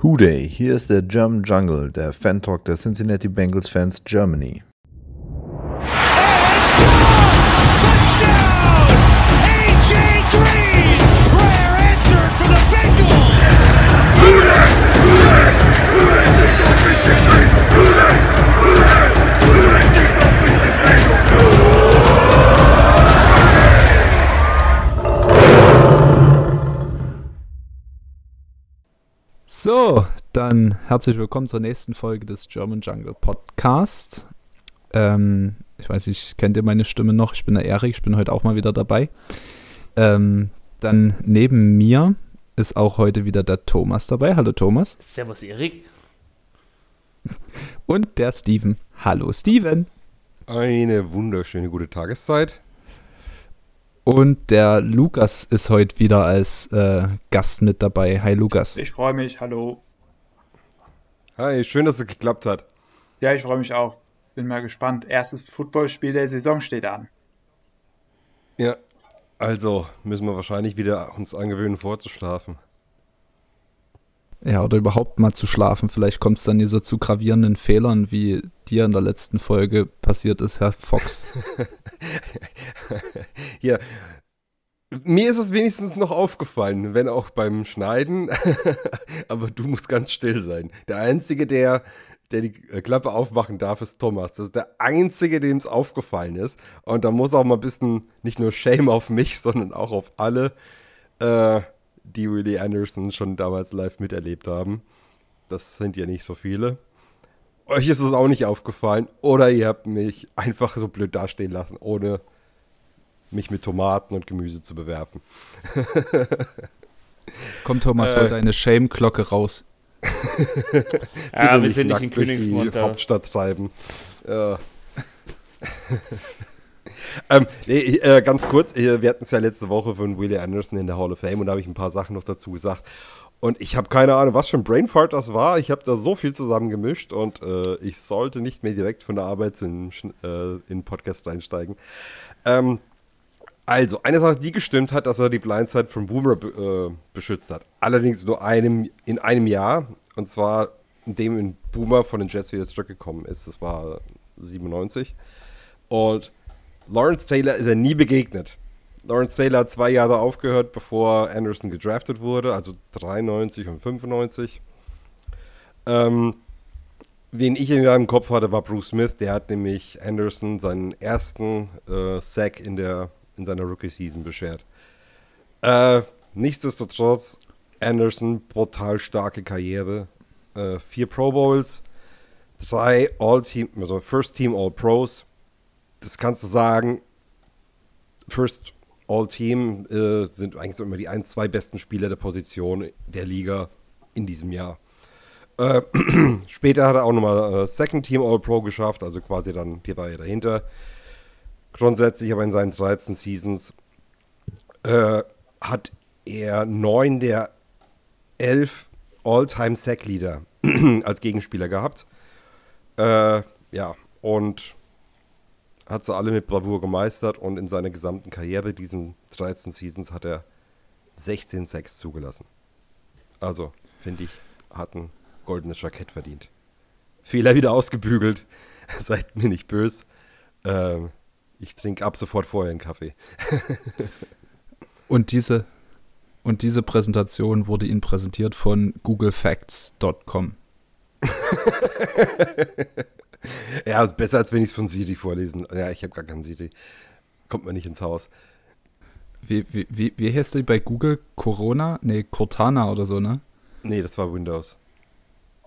Hooday, hier ist der German Jungle, der Fan-Talk der Cincinnati Bengals Fans Germany. Dann herzlich willkommen zur nächsten Folge des German Jungle Podcast. Ähm, ich weiß nicht, kennt ihr meine Stimme noch? Ich bin der Erik, ich bin heute auch mal wieder dabei. Ähm, dann neben mir ist auch heute wieder der Thomas dabei. Hallo Thomas. Servus Erik. Und der Steven. Hallo Steven. Eine wunderschöne gute Tageszeit. Und der Lukas ist heute wieder als äh, Gast mit dabei. Hi Lukas. Ich freue mich, hallo. Hi, schön, dass es geklappt hat. Ja, ich freue mich auch. Bin mal gespannt. Erstes Footballspiel der Saison steht an. Ja, also müssen wir wahrscheinlich wieder uns angewöhnen, vorzuschlafen. Ja, oder überhaupt mal zu schlafen. Vielleicht kommt es dann hier so zu gravierenden Fehlern, wie dir in der letzten Folge passiert ist, Herr Fox. ja, mir ist es wenigstens noch aufgefallen, wenn auch beim Schneiden. Aber du musst ganz still sein. Der Einzige, der, der die Klappe aufmachen darf, ist Thomas. Das ist der Einzige, dem es aufgefallen ist. Und da muss auch mal ein bisschen nicht nur Shame auf mich, sondern auch auf alle. Äh, die Willie Anderson schon damals live miterlebt haben. Das sind ja nicht so viele. Euch ist es auch nicht aufgefallen oder ihr habt mich einfach so blöd dastehen lassen, ohne mich mit Tomaten und Gemüse zu bewerfen. Komm, Thomas, äh, heute eine Shame-Glocke raus. ja, wir sind nicht in Königsmund. Die Hauptstadt treiben. Ja. ähm, nee, äh, ganz kurz, äh, wir hatten es ja letzte Woche von Willie Anderson in der Hall of Fame und da habe ich ein paar Sachen noch dazu gesagt. Und ich habe keine Ahnung, was für ein Brainfart das war. Ich habe da so viel zusammengemischt und äh, ich sollte nicht mehr direkt von der Arbeit in, äh, in Podcast einsteigen. Ähm, also, eine Sache, die gestimmt hat, dass er die Blindside von Boomer äh, beschützt hat. Allerdings nur einem, in einem Jahr. Und zwar in dem in Boomer von den Jets wieder zurückgekommen ist. Das war 97. Und Lawrence Taylor ist er nie begegnet. Lawrence Taylor hat zwei Jahre aufgehört, bevor Anderson gedraftet wurde, also 93 und 95. Ähm, wen ich in meinem Kopf hatte, war Bruce Smith. Der hat nämlich Anderson seinen ersten äh, Sack in, der, in seiner Rookie-Season beschert. Äh, nichtsdestotrotz, Anderson, brutal starke Karriere. Äh, vier Pro Bowls, drei All-Team, also First Team All-Pros das kannst du sagen, First All-Team äh, sind eigentlich immer die ein, zwei besten Spieler der Position der Liga in diesem Jahr. Äh, später hat er auch nochmal äh, Second Team All-Pro geschafft, also quasi dann die Reihe dahinter. Grundsätzlich aber in seinen 13 Seasons äh, hat er neun der elf All-Time-Sack-Leader als Gegenspieler gehabt. Äh, ja, und hat sie alle mit Bravour gemeistert und in seiner gesamten Karriere, diesen 13 Seasons, hat er 16 Sacks zugelassen. Also, finde ich, hat ein goldenes Jackett verdient. Fehler wieder ausgebügelt. Seid mir nicht böse. Ähm, ich trinke ab sofort vorher einen Kaffee. und diese und diese Präsentation wurde Ihnen präsentiert von googlefacts.com. ja, ist besser, als wenn ich es von Siri vorlesen. Ja, ich habe gar keinen Siri. Kommt mir nicht ins Haus. Wie, wie, wie, wie heißt die bei Google? Corona? Nee, Cortana oder so, ne? Nee, das war Windows.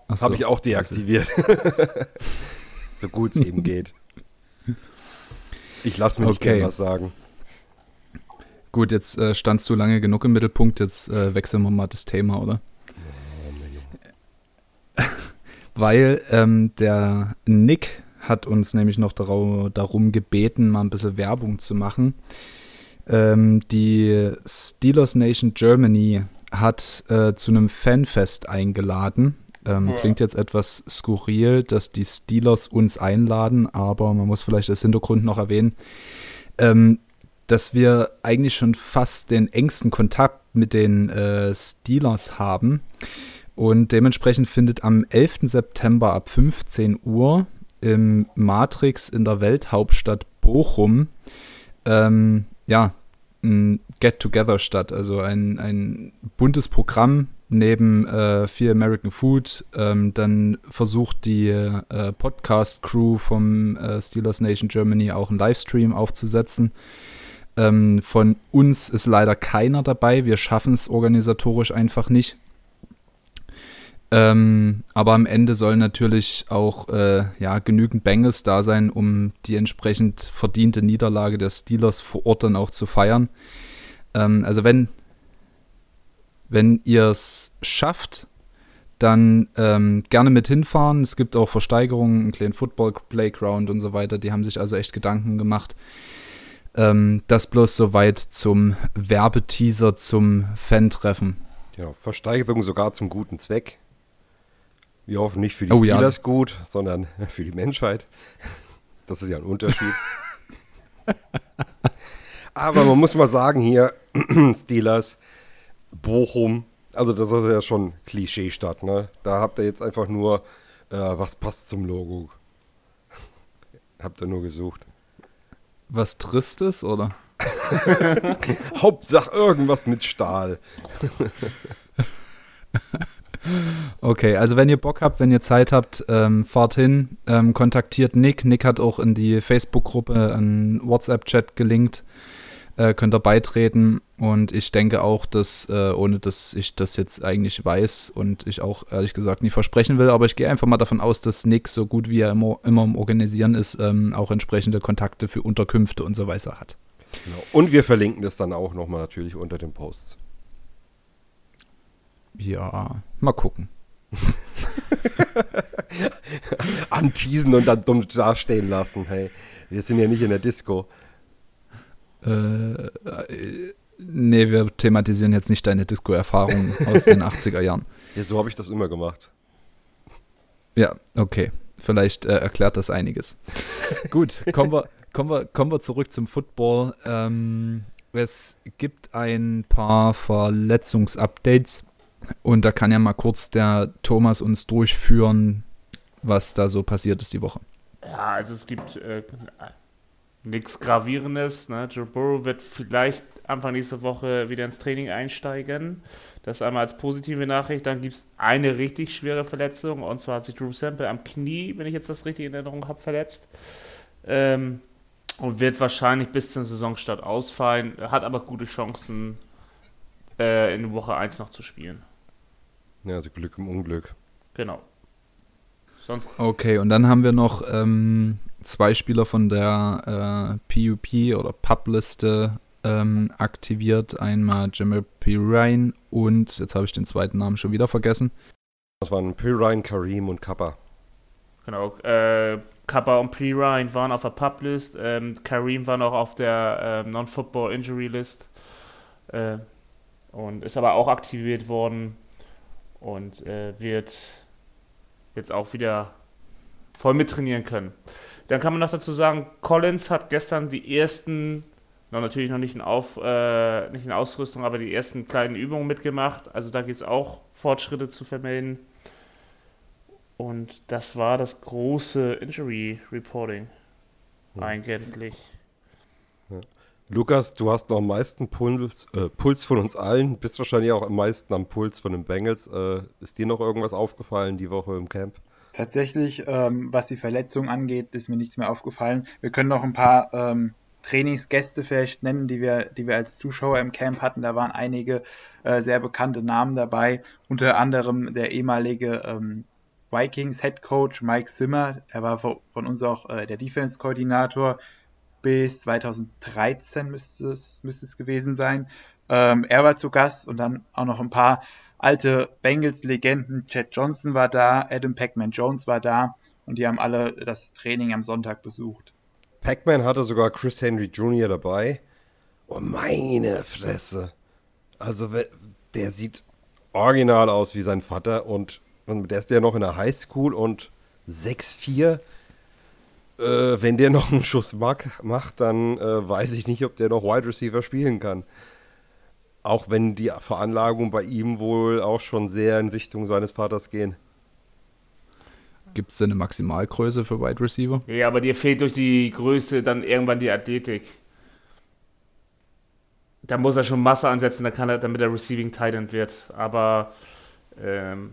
So, habe ich auch deaktiviert. so gut es eben geht. Ich lasse mir nicht okay. was sagen. Gut, jetzt äh, standst du lange genug im Mittelpunkt, jetzt äh, wechseln wir mal das Thema, oder? weil ähm, der Nick hat uns nämlich noch darum gebeten, mal ein bisschen Werbung zu machen. Ähm, die Steelers Nation Germany hat äh, zu einem Fanfest eingeladen. Ähm, ja. Klingt jetzt etwas skurril, dass die Steelers uns einladen, aber man muss vielleicht als Hintergrund noch erwähnen, ähm, dass wir eigentlich schon fast den engsten Kontakt mit den äh, Steelers haben. Und dementsprechend findet am 11. September ab 15 Uhr im Matrix in der Welthauptstadt Bochum ähm, ja, ein Get-Together statt. Also ein, ein buntes Programm neben äh, viel American Food. Ähm, dann versucht die äh, Podcast-Crew vom äh, Steelers Nation Germany auch einen Livestream aufzusetzen. Ähm, von uns ist leider keiner dabei. Wir schaffen es organisatorisch einfach nicht. Ähm, aber am Ende sollen natürlich auch äh, ja, genügend Bengals da sein, um die entsprechend verdiente Niederlage der Steelers vor Ort dann auch zu feiern. Ähm, also wenn, wenn ihr es schafft, dann ähm, gerne mit hinfahren. Es gibt auch Versteigerungen, einen kleinen Football-Playground und so weiter. Die haben sich also echt Gedanken gemacht. Ähm, das bloß soweit zum Werbeteaser zum Fan-Treffen. Ja, Versteigerung sogar zum guten Zweck. Wir hoffen nicht für die Oh, Steelers ja. gut, sondern für die Menschheit. Das ist ja ein Unterschied. Aber man muss mal sagen hier, Steelers, Bochum, also das ist ja schon Klischeestadt, ne? Da habt ihr jetzt einfach nur, äh, was passt zum Logo. habt ihr nur gesucht. Was Tristes, oder? Hauptsache irgendwas mit Stahl. Okay, also wenn ihr Bock habt, wenn ihr Zeit habt, ähm, fahrt hin, ähm, kontaktiert Nick. Nick hat auch in die Facebook-Gruppe einen WhatsApp-Chat gelinkt. Äh, könnt ihr beitreten. Und ich denke auch, dass, äh, ohne dass ich das jetzt eigentlich weiß und ich auch ehrlich gesagt nicht versprechen will, aber ich gehe einfach mal davon aus, dass Nick, so gut wie er immer, immer im Organisieren ist, ähm, auch entsprechende Kontakte für Unterkünfte und so weiter hat. Genau. Und wir verlinken das dann auch nochmal natürlich unter dem Post. Ja, mal gucken. Anteasen und dann dumm dastehen lassen. Hey, wir sind ja nicht in der Disco. Äh, nee, wir thematisieren jetzt nicht deine Disco-Erfahrungen aus den 80er Jahren. Ja, so habe ich das immer gemacht. Ja, okay. Vielleicht äh, erklärt das einiges. Gut, kommen wir, kommen, wir, kommen wir zurück zum Football. Ähm, es gibt ein paar Verletzungsupdates und da kann ja mal kurz der Thomas uns durchführen, was da so passiert ist die Woche. Ja, also es gibt äh, nichts Gravierendes. Ne? Joe Burrow wird vielleicht Anfang nächste Woche wieder ins Training einsteigen. Das einmal als positive Nachricht. Dann gibt es eine richtig schwere Verletzung. Und zwar hat sich Drew Sample am Knie, wenn ich jetzt das richtig in Erinnerung habe, verletzt. Ähm, und wird wahrscheinlich bis zum Saisonstart ausfallen. Hat aber gute Chancen, äh, in Woche 1 noch zu spielen. Ja, also Glück im Unglück. Genau. Sonst Okay, und dann haben wir noch ähm, zwei Spieler von der äh, PUP oder Pub-Liste ähm, aktiviert. Einmal Jamal Pirine und, jetzt habe ich den zweiten Namen schon wieder vergessen. Das waren Pirine, Karim und Kappa. Genau, äh, Kappa und P. Ryan waren auf der Pub-List, ähm, Kareem war noch auf der ähm, Non-Football Injury List äh, und ist aber auch aktiviert worden und äh, wird jetzt auch wieder voll mittrainieren können. Dann kann man noch dazu sagen, Collins hat gestern die ersten, noch natürlich noch nicht in, Auf, äh, nicht in Ausrüstung, aber die ersten kleinen Übungen mitgemacht. Also da gibt es auch Fortschritte zu vermelden. Und das war das große Injury Reporting. Eigentlich. Lukas, du hast noch am meisten Puls, äh, Puls von uns allen, bist wahrscheinlich auch am meisten am Puls von den Bengals. Äh, ist dir noch irgendwas aufgefallen die Woche im Camp? Tatsächlich, ähm, was die Verletzung angeht, ist mir nichts mehr aufgefallen. Wir können noch ein paar ähm, Trainingsgäste vielleicht nennen, die wir, die wir als Zuschauer im Camp hatten. Da waren einige äh, sehr bekannte Namen dabei, unter anderem der ehemalige ähm, Vikings Head Coach Mike Zimmer. Er war von uns auch äh, der Defense Koordinator bis 2013 müsste es, müsste es gewesen sein. Ähm, er war zu Gast und dann auch noch ein paar alte Bengals-Legenden. Chad Johnson war da, Adam Pac-Man Jones war da und die haben alle das Training am Sonntag besucht. Pac-Man hatte sogar Chris Henry Jr. dabei. Oh, meine Fresse. Also, der sieht original aus wie sein Vater und, und der ist ja noch in der Highschool und 6'4. Äh, wenn der noch einen Schuss mag, macht, dann äh, weiß ich nicht, ob der noch Wide Receiver spielen kann. Auch wenn die Veranlagungen bei ihm wohl auch schon sehr in Richtung seines Vaters gehen. Gibt es denn eine Maximalgröße für Wide Receiver? Ja, aber dir fehlt durch die Größe dann irgendwann die Athletik. Da muss er schon Masse ansetzen, da kann er, damit er Receiving Tight wird. Aber ähm,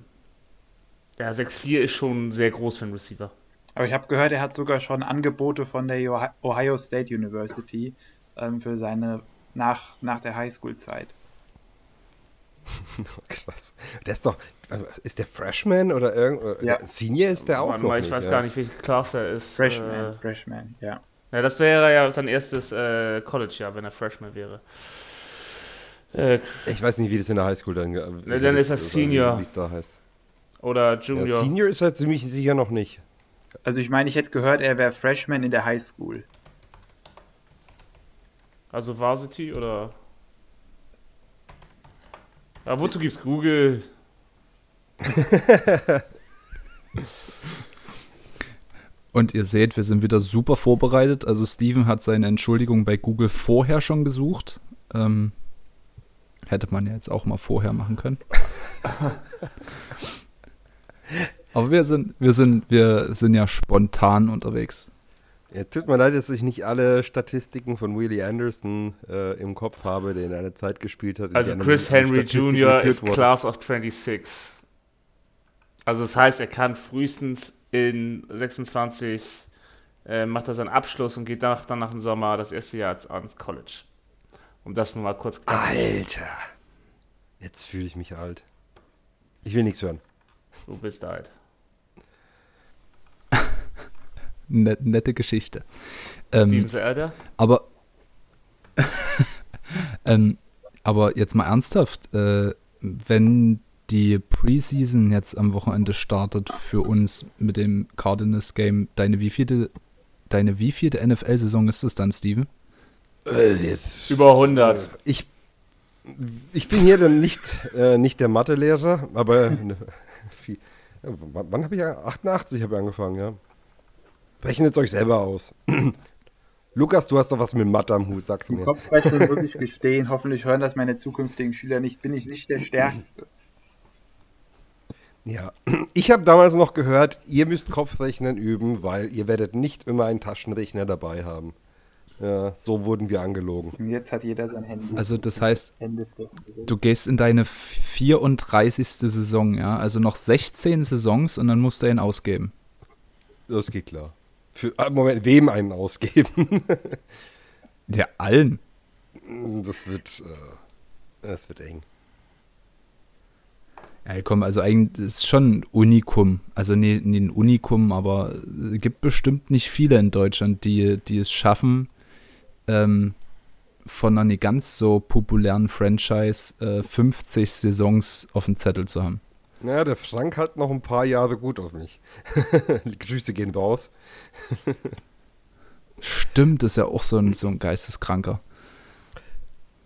ja, 6'4 ist schon sehr groß für einen Receiver. Aber ich habe gehört, er hat sogar schon Angebote von der Ohio State University ähm, für seine nach, nach der Highschool-Zeit. Krass. Der ist doch, ist der Freshman oder irgend ja. Senior ist der auch Mann, noch Ich nicht, weiß ja. gar nicht, welche Klasse er ist. Freshman, äh, Freshman, ja. Ja, das wäre ja sein erstes äh, College-Jahr, wenn er Freshman wäre. Äh, ich weiß nicht, wie das in der Highschool dann ne, Dann ist er Senior. Wie es da heißt. Oder Junior. Ja, Senior ist er ziemlich sicher noch nicht. Also ich meine, ich hätte gehört, er wäre Freshman in der Highschool. Also Varsity oder? Ja, wozu gibt's Google? Und ihr seht, wir sind wieder super vorbereitet. Also Steven hat seine Entschuldigung bei Google vorher schon gesucht. Ähm, hätte man ja jetzt auch mal vorher machen können. Aber wir sind, wir sind, wir sind ja spontan unterwegs. Ja, tut mir leid, dass ich nicht alle Statistiken von Willie Anderson äh, im Kopf habe, der in einer Zeit gespielt hat. Also Chris Henry Jr. ist wurde. Class of 26. Also das heißt, er kann frühestens in 26 äh, macht er seinen Abschluss und geht danach dann nach dem Sommer das erste Jahr ans College. Um das nur mal kurz klar Alter! Jetzt fühle ich mich alt. Ich will nichts hören. Du bist alt. Net, nette Geschichte. Ähm, Steven Elder? Aber, ähm, aber jetzt mal ernsthaft, äh, wenn die Preseason jetzt am Wochenende startet für uns mit dem Cardinals Game, deine wievielte, deine wievielte NFL-Saison ist das dann, Steven? Äh, jetzt, Über 100. Äh, ich, ich bin hier dann nicht, äh, nicht der Mathelehrer, aber viel, wann, wann habe ich ja? 88 habe ich angefangen, ja. Rechnet es euch selber aus. Lukas, du hast doch was mit Mathe am Hut, sagst du mir. Kopfrechnen muss ich gestehen. Hoffentlich hören das meine zukünftigen Schüler nicht. Bin ich nicht der Stärkste. Ja, ich habe damals noch gehört, ihr müsst Kopfrechnen üben, weil ihr werdet nicht immer einen Taschenrechner dabei haben. Ja, so wurden wir angelogen. Und jetzt hat jeder sein Handy. Also das heißt, du gehst in deine 34. Saison, ja? Also noch 16 Saisons und dann musst du ihn ausgeben. Das geht klar. Für, ah, Moment, wem einen ausgeben? Der allen. Das wird, äh, das wird eng. Ja, komm, also eigentlich ist schon ein Unikum. Also nee, nee, ein Unikum, aber es gibt bestimmt nicht viele in Deutschland, die, die es schaffen, ähm, von einer nicht ganz so populären Franchise äh, 50 Saisons auf dem Zettel zu haben. Ja, der Frank hat noch ein paar Jahre gut auf mich. Die Grüße gehen raus. Stimmt, ist ja auch so ein, so ein Geisteskranker.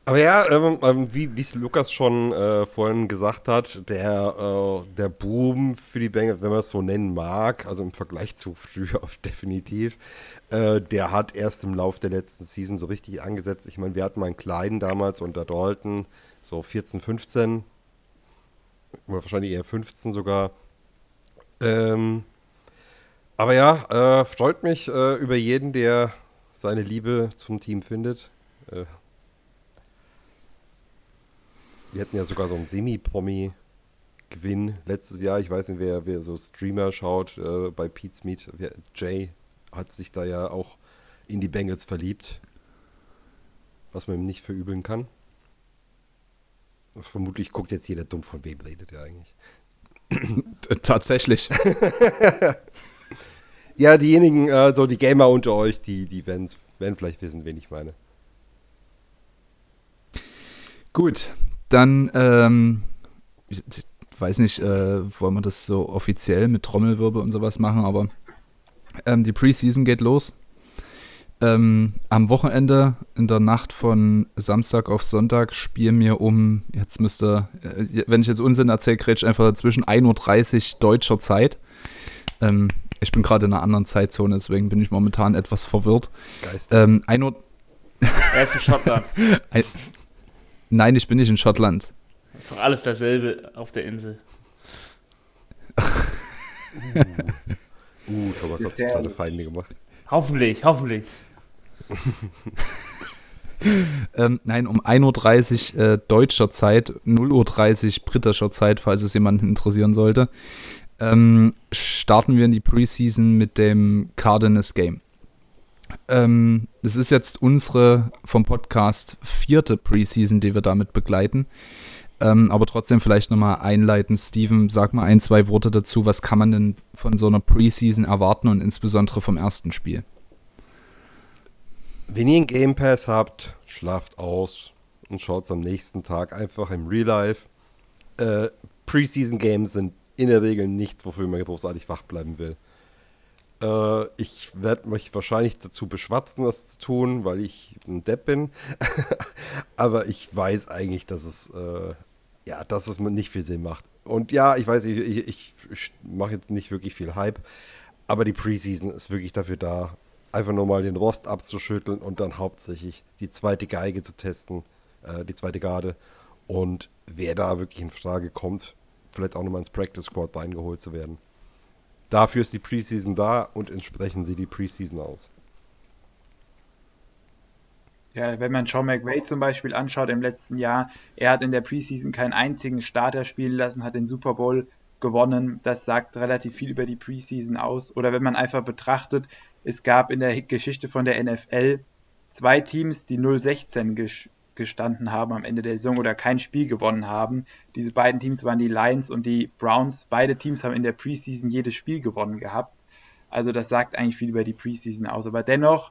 Aber ja, ähm, ähm wie es Lukas schon äh, vorhin gesagt hat, der, äh, der Boom für die Bengals, wenn man es so nennen mag, also im Vergleich zu früher definitiv, äh, der hat erst im Lauf der letzten Season so richtig angesetzt. Ich meine, wir hatten mal einen kleinen damals unter Dalton, so 14, 15, oder wahrscheinlich eher 15 sogar. Ähm, aber ja, äh, freut mich äh, über jeden, der seine Liebe zum Team findet. Äh, wir hatten ja sogar so einen Semi-Promi-Gewinn letztes Jahr. Ich weiß nicht, wer, wer so Streamer schaut äh, bei Pete's Meet. Jay hat sich da ja auch in die Bengals verliebt. Was man ihm nicht verübeln kann. Vermutlich guckt jetzt jeder dumm, von wem redet er eigentlich. Tatsächlich. ja, diejenigen, äh, so die Gamer unter euch, die, die werden vielleicht wissen, wen ich meine. Gut, dann, ähm, ich weiß nicht, äh, wollen wir das so offiziell mit Trommelwirbel und sowas machen, aber ähm, die Preseason geht los. Ähm, am Wochenende in der Nacht von Samstag auf Sonntag spielen wir um, jetzt müsste, äh, wenn ich jetzt Unsinn erzähle, Gretsch, einfach zwischen 1.30 Uhr deutscher Zeit. Ähm, ich bin gerade in einer anderen Zeitzone, deswegen bin ich momentan etwas verwirrt. Geist. Ähm, 1 Uhr. Er ist in Schottland. Nein, ich bin nicht in Schottland. Ist doch alles dasselbe auf der Insel. Uh, Thomas hat sich kleine Feinde gemacht. Hoffentlich, hoffentlich. Ähm, nein, um 1.30 Uhr äh, deutscher Zeit, 0.30 Uhr britischer Zeit, falls es jemanden interessieren sollte, ähm, starten wir in die Preseason mit dem Cardinals Game. Ähm, das ist jetzt unsere vom Podcast vierte Preseason, die wir damit begleiten. Ähm, aber trotzdem vielleicht nochmal einleiten. Steven, sag mal ein, zwei Worte dazu. Was kann man denn von so einer Preseason erwarten und insbesondere vom ersten Spiel? Wenn ihr einen Game Pass habt, schlaft aus und schaut es am nächsten Tag einfach im Real Life. Äh, Preseason Games sind in der Regel nichts, wofür man großartig wach bleiben will. Äh, ich werde mich wahrscheinlich dazu beschwatzen, das zu tun, weil ich ein Depp bin. Aber ich weiß eigentlich, dass es, äh, ja, dass es nicht viel Sinn macht. Und ja, ich weiß, ich, ich, ich mache jetzt nicht wirklich viel Hype. Aber die Preseason ist wirklich dafür da, einfach nur mal den Rost abzuschütteln und dann hauptsächlich die zweite Geige zu testen, äh, die zweite Garde. Und wer da wirklich in Frage kommt, vielleicht auch nochmal ins Practice Squad reingeholt zu werden. Dafür ist die Preseason da und entsprechen sie die Preseason aus. Ja, wenn man Sean McVay zum Beispiel anschaut im letzten Jahr, er hat in der Preseason keinen einzigen Starter spielen lassen, hat den Super Bowl gewonnen. Das sagt relativ viel über die Preseason aus. Oder wenn man einfach betrachtet, es gab in der Geschichte von der NFL zwei Teams, die 0-16 ges gestanden haben am Ende der Saison oder kein Spiel gewonnen haben. Diese beiden Teams waren die Lions und die Browns. Beide Teams haben in der Preseason jedes Spiel gewonnen gehabt. Also das sagt eigentlich viel über die Preseason aus. Aber dennoch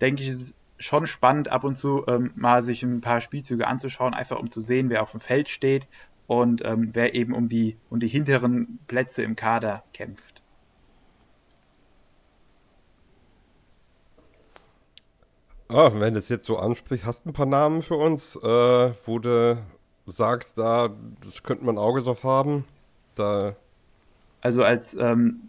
denke ich, ist es schon spannend, ab und zu ähm, mal sich ein paar Spielzüge anzuschauen, einfach um zu sehen, wer auf dem Feld steht und ähm, wer eben um die, um die hinteren Plätze im Kader kämpft. Ah, wenn es jetzt so ansprichst, hast du ein paar Namen für uns, äh, wo du sagst, da das könnte man ein Auge drauf haben? Da also als ähm,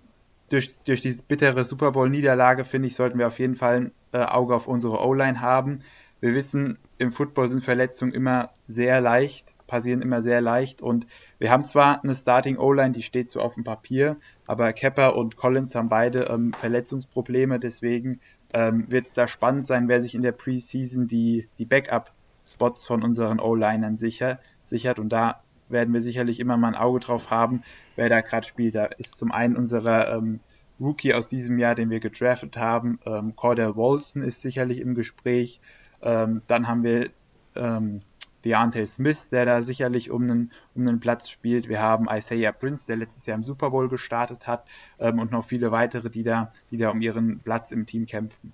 durch, durch diese bittere Super Bowl-Niederlage, finde ich, sollten wir auf jeden Fall ein äh, Auge auf unsere O-Line haben. Wir wissen, im Football sind Verletzungen immer sehr leicht, passieren immer sehr leicht und wir haben zwar eine Starting O-Line, die steht so auf dem Papier, aber Kepper und Collins haben beide ähm, Verletzungsprobleme, deswegen ähm, wird es da spannend sein, wer sich in der Preseason die, die Backup-Spots von unseren O-Linern sicher, sichert. Und da werden wir sicherlich immer mal ein Auge drauf haben, wer da gerade spielt. Da ist zum einen unser ähm, Rookie aus diesem Jahr, den wir gedraftet haben, ähm, Cordell Wolson ist sicherlich im Gespräch. Ähm, dann haben wir ähm, Deontay Smith, der da sicherlich um einen, um einen Platz spielt. Wir haben Isaiah Prince, der letztes Jahr im Super Bowl gestartet hat ähm, und noch viele weitere, die da, die da um ihren Platz im Team kämpfen.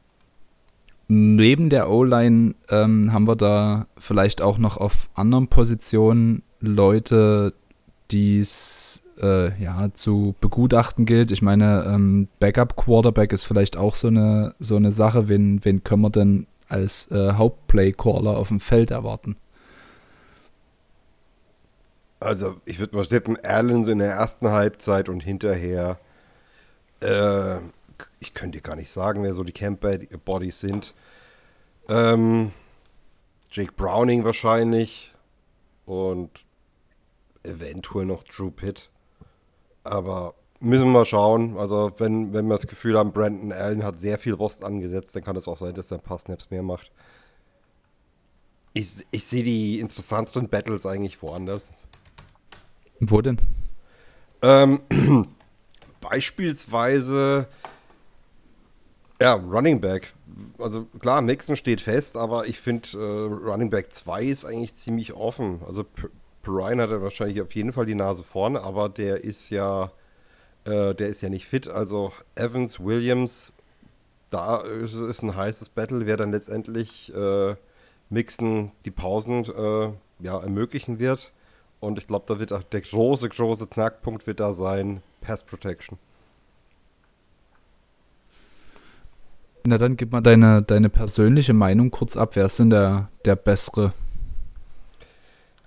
Neben der O-Line ähm, haben wir da vielleicht auch noch auf anderen Positionen Leute, die es äh, ja, zu begutachten gilt. Ich meine, ähm, Backup-Quarterback ist vielleicht auch so eine, so eine Sache. Wen, wen können wir denn als äh, Hauptplay-Caller auf dem Feld erwarten? Also, ich würde mal tippen, Allen so in der ersten Halbzeit und hinterher. Äh, ich könnte dir gar nicht sagen, wer so die Camp-Bodies sind. Ähm, Jake Browning wahrscheinlich. Und eventuell noch Drew Pitt. Aber müssen wir mal schauen. Also, wenn, wenn wir das Gefühl haben, Brandon Allen hat sehr viel Rost angesetzt, dann kann es auch sein, dass er ein paar Snaps mehr macht. Ich, ich sehe die interessanteren Battles eigentlich woanders. Wo denn? Ähm, beispielsweise, ja, Running Back. Also klar, Mixon steht fest, aber ich finde, äh, Running Back 2 ist eigentlich ziemlich offen. Also Brian hat ja wahrscheinlich auf jeden Fall die Nase vorne, aber der ist ja, äh, der ist ja nicht fit. Also Evans, Williams, da ist, ist ein heißes Battle, wer dann letztendlich äh, Mixon die Pausen äh, ja, ermöglichen wird. Und ich glaube, da wird auch der große, große Knackpunkt wird da sein, Pass Protection. Na dann gib mal deine, deine persönliche Meinung kurz ab. Wer ist denn der, der bessere?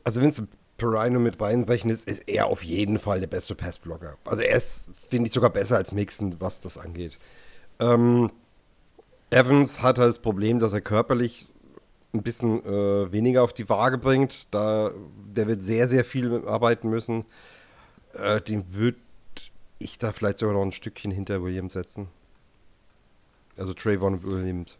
Also wenn es Perino mit Beinbrechen ist, ist er auf jeden Fall der beste Passblocker. Also er ist, finde ich, sogar besser als Mixon, was das angeht. Ähm, Evans hat halt das Problem, dass er körperlich ein bisschen äh, weniger auf die Waage bringt. Da, der wird sehr, sehr viel arbeiten müssen. Äh, den würde ich da vielleicht sogar noch ein Stückchen hinter Williams setzen. Also Trayvon Williams.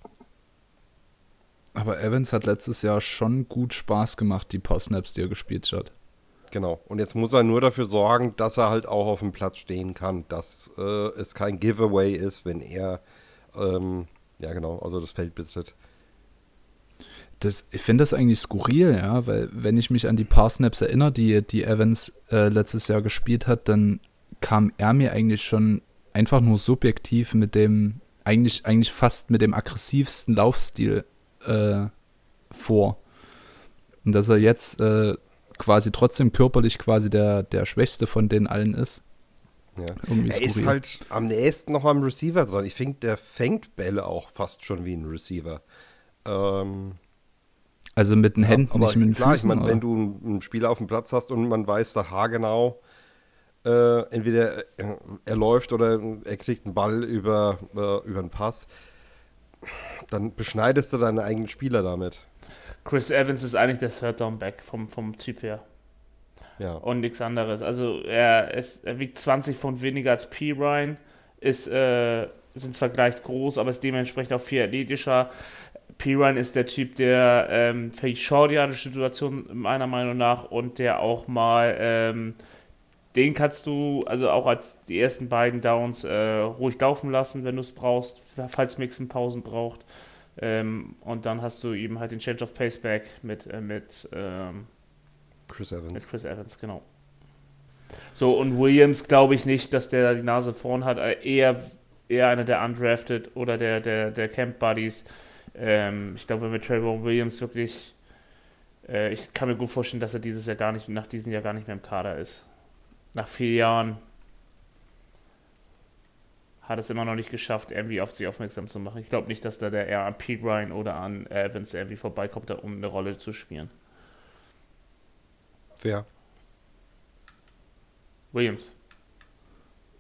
Aber Evans hat letztes Jahr schon gut Spaß gemacht, die paar Snaps, die er gespielt hat. Genau. Und jetzt muss er nur dafür sorgen, dass er halt auch auf dem Platz stehen kann, dass äh, es kein Giveaway ist, wenn er, ähm, ja genau, also das Feld betritt. Das, ich finde das eigentlich skurril, ja, weil wenn ich mich an die paar Snaps erinnere, die, die Evans äh, letztes Jahr gespielt hat, dann kam er mir eigentlich schon einfach nur subjektiv mit dem, eigentlich, eigentlich fast mit dem aggressivsten Laufstil äh, vor. Und dass er jetzt äh, quasi trotzdem körperlich quasi der, der Schwächste von den allen ist. Ja. er ist halt am nächsten noch am Receiver dran. Ich finde, der fängt Bälle auch fast schon wie ein Receiver. Ähm, also mit den Händen, ja, nicht mit den klar, Füßen. Ich mein, wenn du einen Spieler auf dem Platz hast und man weiß da haargenau, äh, entweder er, läuft oder er kriegt einen Ball über, äh, über einen Pass, dann beschneidest du deine eigenen Spieler damit. Chris Evans ist eigentlich der Third Down Back vom, vom Typ her. Ja. Und nichts anderes. Also er, ist, er wiegt 20 Pfund weniger als P. Ryan, ist, äh, sind zwar gleich groß, aber ist dementsprechend auch viel athletischer. P. Ryan ist der Typ, der ähm, ja eine Situation meiner Meinung nach und der auch mal ähm, den kannst du also auch als die ersten beiden Downs äh, ruhig laufen lassen, wenn du es brauchst, falls Mixen Pausen braucht. Ähm, und dann hast du eben halt den Change of Pace back mit, äh, mit, ähm, Chris Evans. Mit Chris Evans, genau. So, und Williams glaube ich nicht, dass der die Nase vorn hat. Äh, eher, eher einer der Undrafted oder der, der, der Camp Buddies. Ähm, ich glaube, mit Trayvon Williams wirklich. Äh, ich kann mir gut vorstellen, dass er dieses Jahr gar nicht, nach diesem Jahr gar nicht mehr im Kader ist. Nach vier Jahren hat es immer noch nicht geschafft, irgendwie auf sich aufmerksam zu machen. Ich glaube nicht, dass da der eher an Pete Ryan oder an Evans irgendwie vorbeikommt, um eine Rolle zu spielen. Fair. Williams.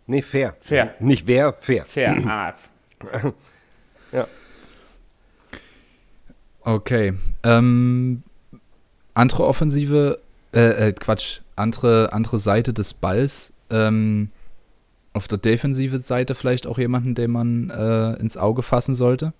Nee, fair. Fair. Nicht wer, fair. Fair. Ah. ja. Okay. Ähm, andere Offensive, äh, äh, Quatsch, andere, andere Seite des Balls. Ähm, auf der defensiven Seite vielleicht auch jemanden, den man äh, ins Auge fassen sollte?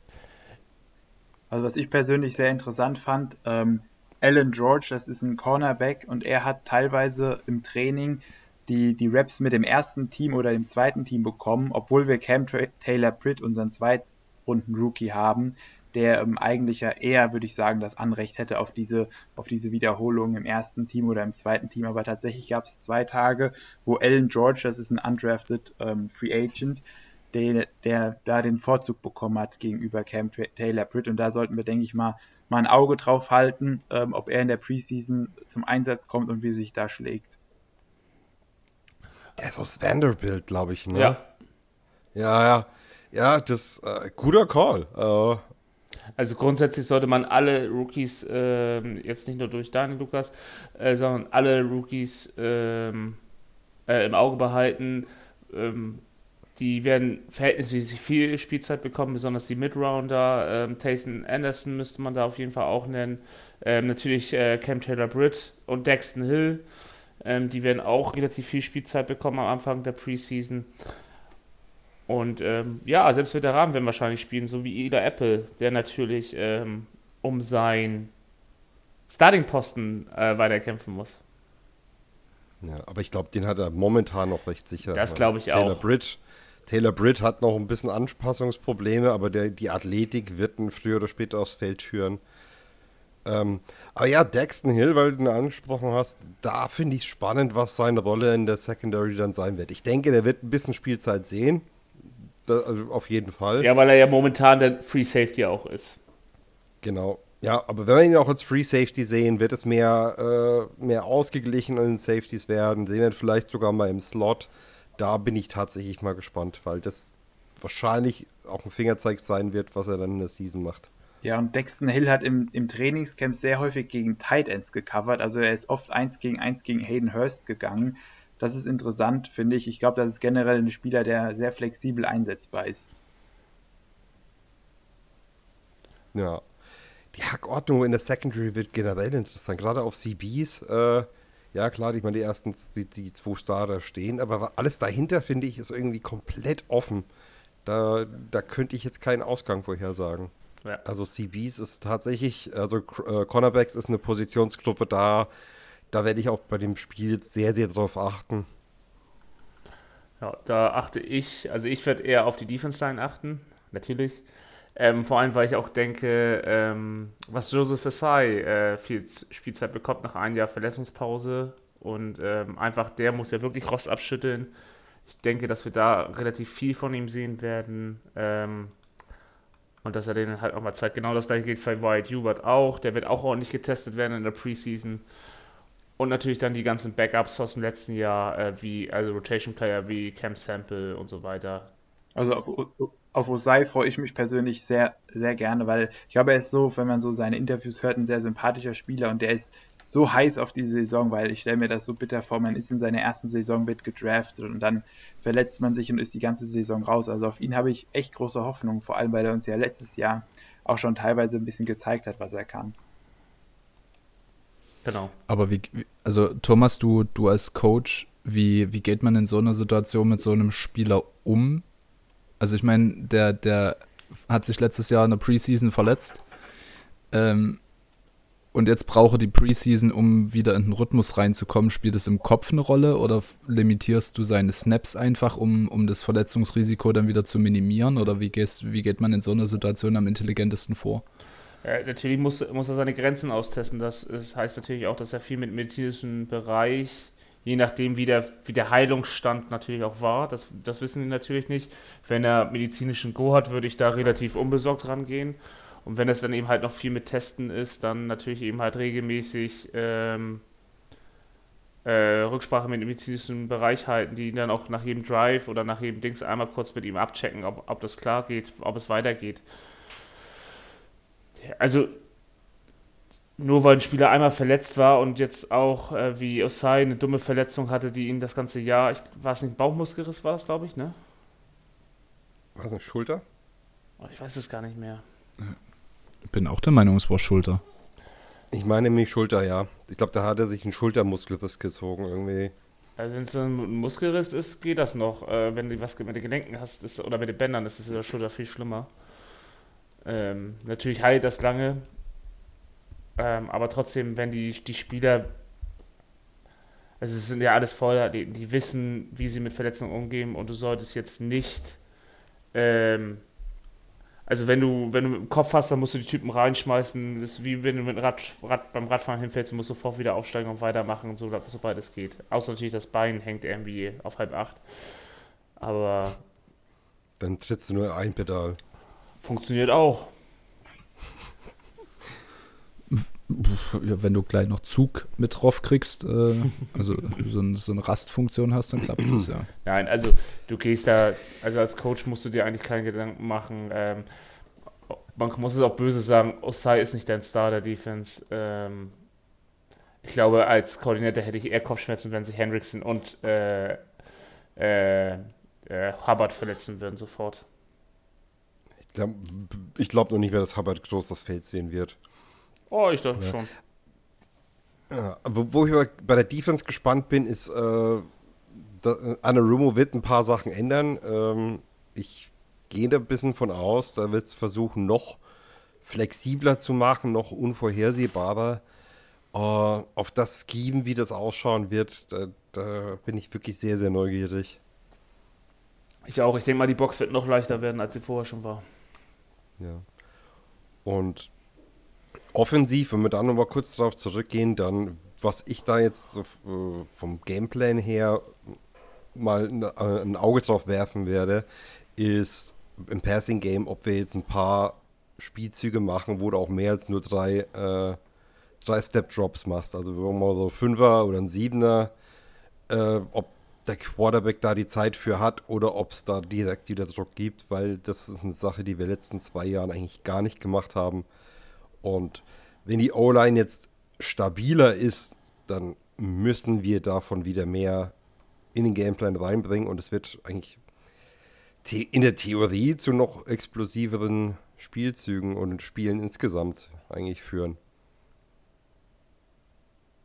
Also was ich persönlich sehr interessant fand, ähm, Alan George, das ist ein Cornerback und er hat teilweise im Training die, die Raps mit dem ersten Team oder dem zweiten Team bekommen, obwohl wir Cam Taylor Britt, unseren Zweitrunden-Rookie, haben, der ähm, eigentlich ja eher, würde ich sagen, das Anrecht hätte auf diese, auf diese Wiederholung im ersten Team oder im zweiten Team. Aber tatsächlich gab es zwei Tage, wo Alan George, das ist ein undrafted ähm, Free Agent, der, der da den Vorzug bekommen hat gegenüber Cam Taylor Britt. Und da sollten wir, denke ich mal, mal ein Auge drauf halten, ähm, ob er in der Preseason zum Einsatz kommt und wie sich da schlägt. Der ist aus Vanderbilt, glaube ich, ne? Ja. Ja, ja. Ja, das äh, guter Call. Äh, also grundsätzlich sollte man alle Rookies, äh, jetzt nicht nur durch Daniel Lukas, äh, sondern alle Rookies ähm, äh, im Auge behalten. Ähm, die werden verhältnismäßig viel Spielzeit bekommen, besonders die Midrounder. Ähm, Tayson Anderson müsste man da auf jeden Fall auch nennen. Ähm, natürlich äh, Cam Taylor Britt und Dexton Hill. Die werden auch relativ viel Spielzeit bekommen am Anfang der Preseason. Und ähm, ja, selbst Veteranen werden wahrscheinlich spielen, so wie Ida Apple, der natürlich ähm, um seinen Starting-Posten äh, weiterkämpfen muss. Ja, aber ich glaube, den hat er momentan noch recht sicher. Das glaube ich Taylor auch. Britt, Taylor Britt hat noch ein bisschen Anpassungsprobleme, aber der, die Athletik wird ihn früher oder später aufs Feld führen. Ähm, aber ja, Daxton Hill, weil du ihn angesprochen hast, da finde ich es spannend, was seine Rolle in der Secondary dann sein wird. Ich denke, der wird ein bisschen Spielzeit sehen also auf jeden Fall. Ja, weil er ja momentan der Free Safety auch ist. Genau. Ja, aber wenn wir ihn auch als Free Safety sehen, wird es mehr, äh, mehr ausgeglichen an den Safeties werden. Sehen wir vielleicht sogar mal im Slot. Da bin ich tatsächlich mal gespannt, weil das wahrscheinlich auch ein Fingerzeig sein wird, was er dann in der Season macht. Ja, und Dexton Hill hat im, im Trainingscamp sehr häufig gegen Tight Ends gecovert. Also er ist oft 1 gegen 1 gegen Hayden Hurst gegangen. Das ist interessant, finde ich. Ich glaube, das ist generell ein Spieler, der sehr flexibel einsetzbar ist. Ja. Ja, Ordnung in der Secondary wird generell interessant. Gerade auf CBs. Äh, ja, klar, ich meine, die ersten, die, die zwei Starter stehen, aber alles dahinter, finde ich, ist irgendwie komplett offen. Da, da könnte ich jetzt keinen Ausgang vorhersagen. Ja. Also CBs ist tatsächlich, also äh, Cornerbacks ist eine Positionsgruppe da. Da werde ich auch bei dem Spiel sehr, sehr drauf achten. Ja, da achte ich, also ich werde eher auf die Defense-Line achten, natürlich. Ähm, vor allem, weil ich auch denke, ähm, was Joseph Versailles äh, viel Spielzeit bekommt nach einem Jahr Verletzungspause und ähm, einfach der muss ja wirklich Rost abschütteln. Ich denke, dass wir da relativ viel von ihm sehen werden ähm, und dass er den halt auch mal zeigt. Genau das gleiche gilt für Wyatt Hubert auch. Der wird auch ordentlich getestet werden in der Preseason. Und natürlich dann die ganzen Backups aus dem letzten Jahr, äh, wie also Rotation Player wie Cam Sample und so weiter. Also auf, auf Osai freue ich mich persönlich sehr, sehr gerne, weil ich glaube, er ist so, wenn man so seine Interviews hört, ein sehr sympathischer Spieler und der ist so heiß auf diese Saison, weil ich stelle mir das so bitter vor, man ist in seiner ersten Saison, wird gedraftet und dann verletzt man sich und ist die ganze Saison raus. Also auf ihn habe ich echt große Hoffnung, vor allem weil er uns ja letztes Jahr auch schon teilweise ein bisschen gezeigt hat, was er kann. Genau. Aber wie, also Thomas, du, du als Coach, wie, wie geht man in so einer Situation mit so einem Spieler um? Also ich meine, der, der hat sich letztes Jahr in der Preseason verletzt. Ähm, und jetzt brauche die Preseason, um wieder in den Rhythmus reinzukommen. Spielt es im Kopf eine Rolle oder limitierst du seine Snaps einfach, um, um das Verletzungsrisiko dann wieder zu minimieren? Oder wie, gehst, wie geht man in so einer Situation am intelligentesten vor? Ja, natürlich muss, muss er seine Grenzen austesten. Das, das heißt natürlich auch, dass er viel mit dem medizinischen Bereich, je nachdem wie der, wie der Heilungsstand natürlich auch war, das, das wissen wir natürlich nicht. Wenn er medizinischen Go hat, würde ich da relativ unbesorgt rangehen. Und wenn es dann eben halt noch viel mit Testen ist, dann natürlich eben halt regelmäßig ähm, äh, Rücksprache mit dem medizinischen Bereich halten, die dann auch nach jedem Drive oder nach jedem Dings einmal kurz mit ihm abchecken, ob, ob das klar geht, ob es weitergeht. Also nur weil ein Spieler einmal verletzt war und jetzt auch äh, wie Osai eine dumme Verletzung hatte, die ihn das ganze Jahr, ich, war es nicht Bauchmuskelriss, war das glaube ich, ne? War es eine Schulter? Oh, ich weiß es gar nicht mehr. Ich bin auch der Meinung, es war Schulter. Ich meine nämlich Schulter, ja. Ich glaube, da hat er sich einen Schultermuskelriss gezogen irgendwie. Also wenn es ein Muskelriss ist, geht das noch. Äh, wenn du was mit den Gelenken hast ist, oder mit den Bändern, ist es in der Schulter viel schlimmer. Ähm, natürlich heilt das lange. Ähm, aber trotzdem, wenn die, die Spieler, also es sind ja alles die, die wissen, wie sie mit Verletzungen umgehen und du solltest jetzt nicht ähm, also wenn du, wenn du im Kopf hast, dann musst du die Typen reinschmeißen. Das ist wie wenn du mit Rad, Rad, beim Radfahren hinfällst, du musst sofort wieder aufsteigen und weitermachen, so, sobald es geht. Außer natürlich das Bein hängt irgendwie auf halb acht. Aber. Dann trittst du nur ein Pedal. Funktioniert auch. Ja, wenn du gleich noch Zug mit drauf kriegst, äh, also so, ein, so, eine Rastfunktion hast, dann klappt das ja. Nein, also du gehst da, also als Coach musst du dir eigentlich keinen Gedanken machen. Ähm, man muss es auch böse sagen, Osai ist nicht dein Star der Defense. Ähm, ich glaube, als Koordinator hätte ich eher Kopfschmerzen, wenn sich Hendrickson und äh, äh, äh Hubbard verletzen würden sofort. Ich glaube noch nicht mehr, dass Hubbard groß das Feld sehen wird. Oh, ich dachte ja. schon. Ja, wo ich bei der Defense gespannt bin, ist, äh, Anna Rumo wird ein paar Sachen ändern. Ähm, ich gehe da ein bisschen von aus, da wird es versuchen, noch flexibler zu machen, noch unvorhersehbarer. Äh, auf das Scheme, wie das ausschauen wird, da, da, bin ich wirklich sehr, sehr neugierig. Ich auch. Ich denke mal, die Box wird noch leichter werden, als sie vorher schon war. Ja. Und offensiv, wenn wir da nochmal kurz darauf zurückgehen, dann, was ich da jetzt so, äh, vom Gameplan her mal äh, ein Auge drauf werfen werde, ist im Passing Game, ob wir jetzt ein paar Spielzüge machen, wo du auch mehr als nur drei, äh, drei Step Drops machst. Also wenn man so Fünfer oder ein Siebener, äh, ob der Quarterback da die Zeit für hat oder ob es da direkt wieder Druck gibt, weil das ist eine Sache, die wir letzten zwei Jahren eigentlich gar nicht gemacht haben. Und wenn die O-Line jetzt stabiler ist, dann müssen wir davon wieder mehr in den Gameplan reinbringen und es wird eigentlich in der Theorie zu noch explosiveren Spielzügen und Spielen insgesamt eigentlich führen.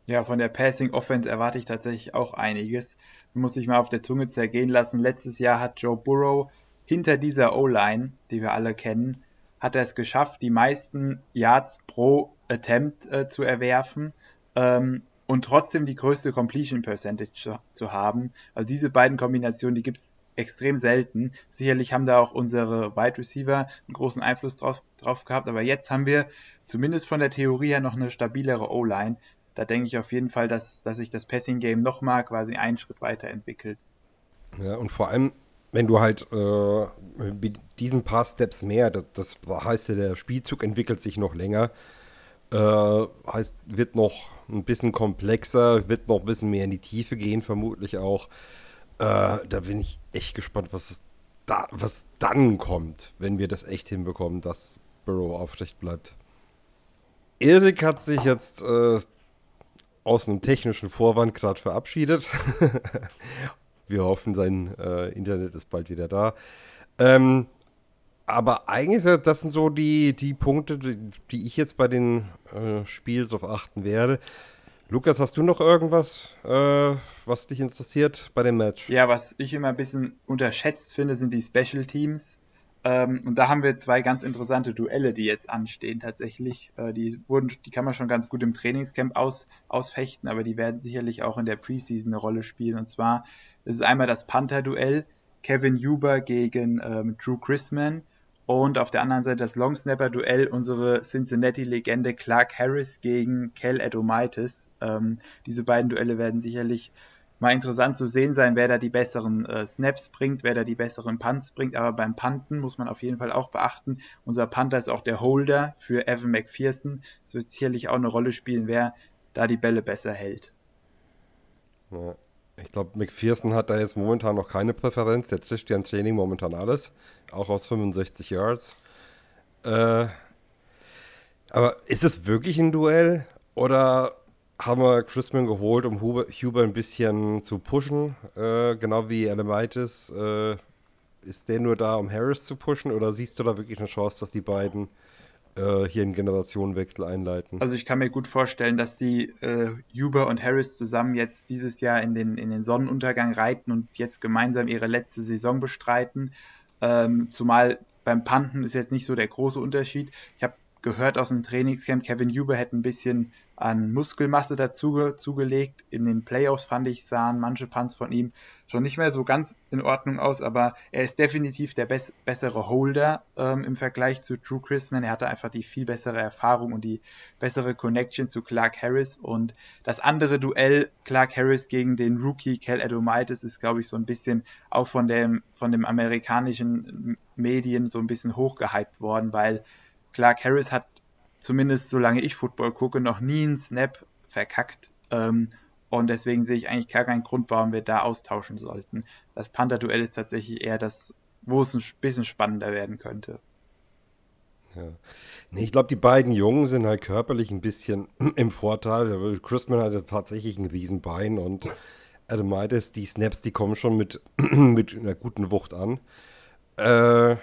Ja, von der Passing Offense erwarte ich tatsächlich auch einiges. Muss ich mal auf der Zunge zergehen lassen. Letztes Jahr hat Joe Burrow hinter dieser O-Line, die wir alle kennen, hat er es geschafft, die meisten Yards pro Attempt äh, zu erwerfen ähm, und trotzdem die größte Completion Percentage zu, zu haben. Also diese beiden Kombinationen, die gibt es extrem selten. Sicherlich haben da auch unsere Wide Receiver einen großen Einfluss drauf, drauf gehabt, aber jetzt haben wir zumindest von der Theorie her noch eine stabilere O-Line. Da denke ich auf jeden Fall, dass, dass sich das Passing-Game nochmal quasi einen Schritt weiterentwickelt. Ja, und vor allem, wenn du halt äh, mit diesen paar Steps mehr, das, das heißt ja, der Spielzug entwickelt sich noch länger, äh, heißt, wird noch ein bisschen komplexer, wird noch ein bisschen mehr in die Tiefe gehen, vermutlich auch. Äh, da bin ich echt gespannt, was, da, was dann kommt, wenn wir das echt hinbekommen, dass Burrow aufrecht bleibt. Erik hat sich jetzt äh, aus einem technischen Vorwand gerade verabschiedet. wir hoffen, sein äh, Internet ist bald wieder da. Ähm, aber eigentlich, das sind so die, die Punkte, die, ich jetzt bei den äh, Spielen darauf achten werde. Lukas, hast du noch irgendwas, äh, was dich interessiert bei dem Match? Ja, was ich immer ein bisschen unterschätzt finde, sind die Special Teams. Ähm, und da haben wir zwei ganz interessante Duelle, die jetzt anstehen tatsächlich. Äh, die wurden, die kann man schon ganz gut im Trainingscamp aus, ausfechten, aber die werden sicherlich auch in der Preseason eine Rolle spielen. Und zwar ist es einmal das Panther-Duell, Kevin Huber gegen ähm, Drew Chrisman und auf der anderen Seite das Longsnapper-Duell, unsere Cincinnati-Legende Clark Harris gegen Kel Edomaitis. Ähm, diese beiden Duelle werden sicherlich mal interessant zu sehen sein, wer da die besseren äh, Snaps bringt, wer da die besseren Punts bringt. Aber beim Punten muss man auf jeden Fall auch beachten, unser Punter ist auch der Holder für Evan McPherson. Es wird sicherlich auch eine Rolle spielen, wer da die Bälle besser hält. Ja. Ich glaube, McPherson hat da jetzt momentan noch keine Präferenz. Der trifft ja im Training momentan alles, auch aus 65 Yards. Äh, aber ist es wirklich ein Duell oder haben wir Chrisman geholt, um Huber, Huber ein bisschen zu pushen? Äh, genau wie Elemaitis. Äh, ist der nur da, um Harris zu pushen oder siehst du da wirklich eine Chance, dass die beiden äh, hier einen Generationenwechsel einleiten. Also ich kann mir gut vorstellen, dass die äh, Huber und Harris zusammen jetzt dieses Jahr in den, in den Sonnenuntergang reiten und jetzt gemeinsam ihre letzte Saison bestreiten. Ähm, zumal beim Panten ist jetzt nicht so der große Unterschied. Ich habe gehört aus dem Trainingscamp, Kevin Huber hätte ein bisschen an Muskelmasse dazu zugelegt. In den Playoffs fand ich, sahen manche Punts von ihm schon nicht mehr so ganz in Ordnung aus, aber er ist definitiv der bess bessere Holder ähm, im Vergleich zu Drew Chrisman. Er hatte einfach die viel bessere Erfahrung und die bessere Connection zu Clark Harris. Und das andere Duell, Clark Harris gegen den Rookie Cal Edomitis, ist, glaube ich, so ein bisschen auch von dem, von dem amerikanischen Medien so ein bisschen hochgehypt worden, weil Clark Harris hat zumindest solange ich Football gucke, noch nie einen Snap verkackt. Ähm, und deswegen sehe ich eigentlich gar keinen Grund, warum wir da austauschen sollten. Das Panther-Duell ist tatsächlich eher das, wo es ein bisschen spannender werden könnte. Ja. Nee, ich glaube, die beiden Jungen sind halt körperlich ein bisschen im Vorteil. Chrisman hatte tatsächlich ein Riesenbein und Adamitis, die Snaps, die kommen schon mit, mit einer guten Wucht an. Äh,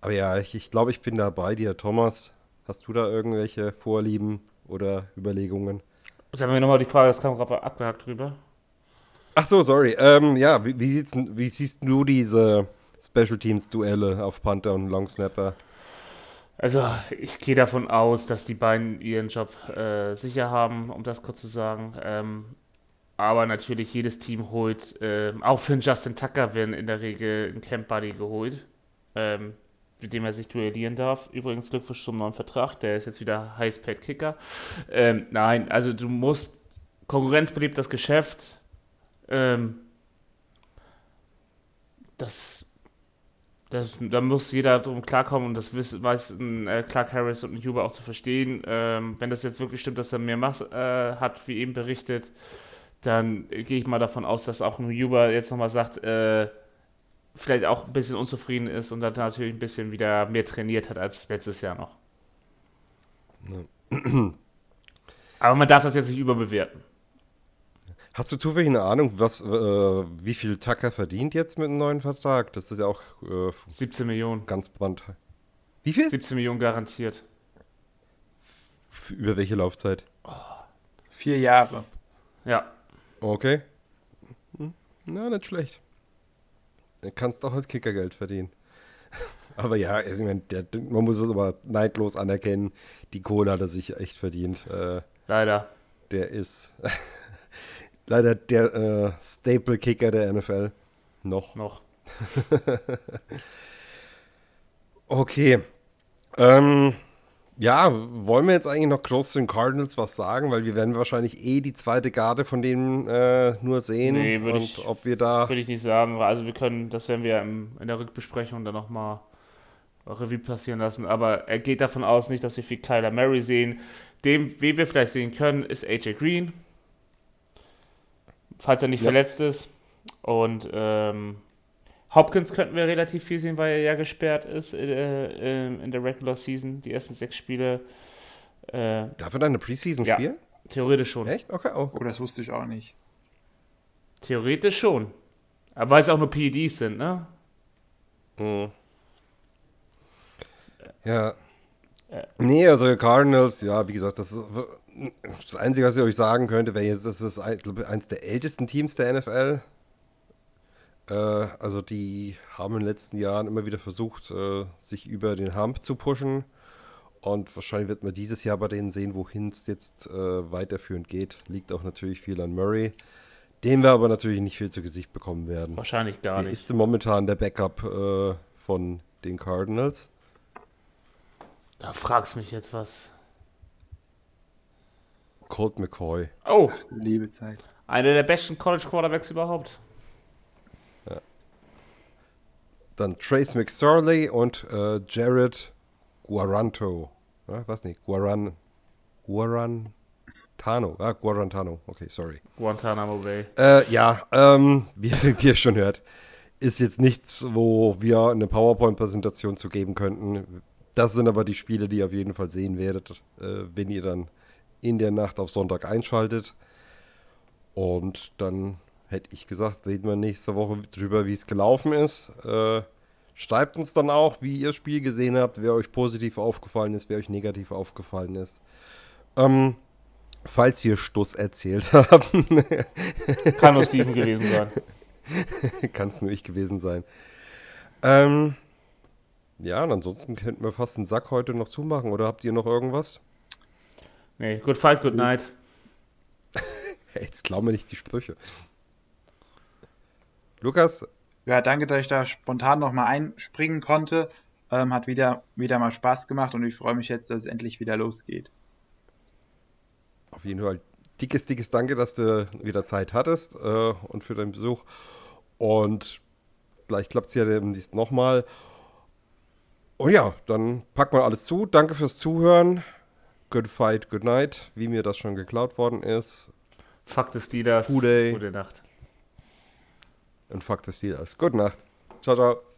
aber ja, ich, ich glaube, ich bin da bei dir, Thomas. Hast du da irgendwelche Vorlieben oder Überlegungen? Jetzt haben wir nochmal die Frage, das kam gerade abgehakt drüber. Ach so, sorry. Ähm, ja, wie, wie, wie, siehst du diese Special Teams Duelle auf Panther und Long Snapper? Also, ich gehe davon aus, dass die beiden ihren Job äh, sicher haben, um das kurz zu sagen. Ähm, aber natürlich, jedes Team holt, äh, auch für einen Justin Tucker werden in der Regel ein Camp Buddy geholt. Ähm, mit dem er sich duellieren darf. Übrigens Glückwunsch zum neuen Vertrag, der ist jetzt wieder Highest-Paid Kicker. Ähm, nein, also du musst, Konkurrenz belebt das Geschäft. Ähm, das, das, da muss jeder drum klarkommen und das weiß, weiß ein, äh, Clark Harris und ein Huber auch zu verstehen. Ähm, wenn das jetzt wirklich stimmt, dass er mehr Masse äh, hat, wie eben berichtet, dann gehe ich mal davon aus, dass auch ein Huber jetzt nochmal sagt, äh, vielleicht auch ein bisschen unzufrieden ist und dann natürlich ein bisschen wieder mehr trainiert hat als letztes Jahr noch. Ja. Aber man darf das jetzt nicht überbewerten. Hast du zufällig eine Ahnung, was, äh, wie viel Tucker verdient jetzt mit einem neuen Vertrag? Das ist ja auch äh, 17 Millionen. Ganz brand. Wie viel? 17 Millionen garantiert. F- Über welche Laufzeit? Vier Jahre. Ja. Okay. Hm, Na, nicht schlecht. Du kannst auch als Kicker Geld verdienen. Aber ja, also ich meine, der, man muss es aber neidlos anerkennen. Die Kohle hat er sich echt verdient. Äh, Leider. der ist leider der äh, Staple-Kicker der NFL. Noch. Noch. Okay. Ähm, ja, wollen wir jetzt eigentlich noch groß zu den Cardinals was sagen? Weil wir werden wahrscheinlich eh die zweite Garde von denen äh, nur sehen. Nee, würde Und ich- ob wir da. Würde ich nicht sagen. Also wir können, das werden wir im, in der Rückbesprechung dann nochmal Revue passieren lassen. Aber er geht davon aus nicht, dass wir viel Kyler Murray sehen. Dem, wen wir vielleicht sehen können, ist AJ Green. Falls er nicht Ja. verletzt ist. Und ähm, Hopkins könnten wir relativ viel sehen, weil er ja gesperrt ist äh, äh, in der Regular Season. Die ersten sechs Spiele. Äh, Darf er dann eine Preseason Ja. spielen? theoretisch schon. Echt? Okay. Oh. Oh, das wusste ich auch nicht. Theoretisch schon. Aber weil es auch nur PEDs sind, ne? Mhm. Ja. Nee, also Cardinals, ja, wie gesagt, das ist das Einzige, was ich euch sagen könnte, wäre jetzt, das ist eins der ältesten Teams der NFL. Äh, also die haben in den letzten Jahren immer wieder versucht, äh, sich über den Hump zu pushen. Und wahrscheinlich wird man dieses Jahr bei denen sehen, wohin es jetzt äh, weiterführend geht. Liegt auch natürlich viel an Murray, den wir aber natürlich nicht viel zu Gesicht bekommen werden. Wahrscheinlich gar nicht. ist momentan der Backup äh, von den Cardinals? Da fragst mich jetzt was. Colt McCoy. Oh, Du liebe Zeit. einer der besten College Quarterbacks überhaupt. Dann Trace McSorley und äh, Jared Guaranto. Ja, was nicht? Guaran. Guarantano. Ah, Guarantano. Okay, sorry. Guantanamo Bay. Äh, ja, ähm, wie, wie ihr schon hört, ist jetzt nichts, wo wir eine PowerPoint-Präsentation zu geben könnten. Das sind aber die Spiele, die ihr auf jeden Fall sehen werdet, äh, wenn ihr dann in der Nacht auf Sonntag einschaltet. Und dann hätte ich gesagt, reden wir nächste Woche drüber, wie es gelaufen ist. Äh, schreibt uns dann auch, wie ihr das Spiel gesehen habt, wer euch positiv aufgefallen ist, wer euch negativ aufgefallen ist. Ähm, falls wir Stuss erzählt haben. Kann nur Steven gewesen sein. Kann es nur ich gewesen sein. Ähm, ja, und ansonsten könnten wir fast den Sack heute noch zumachen. Oder habt ihr noch irgendwas? Nee, good fight, good night. Jetzt klau mir nicht die Sprüche. Lukas, Ja, danke, dass ich da spontan nochmal einspringen konnte. Ähm, hat wieder, wieder mal Spaß gemacht und ich freue mich jetzt, dass es endlich wieder losgeht. auf jeden Fall dickes, dickes Danke, dass du wieder Zeit hattest äh, und für deinen Besuch. Und gleich klappt es ja demnächst nochmal. Und ja, dann packen wir alles zu. Danke fürs Zuhören. Good fight, good night, wie mir das schon geklaut worden ist. Fuck the Steelers. Gute- Gute Nacht. Und fuck the Steelers. Gute Nacht. Ciao, ciao.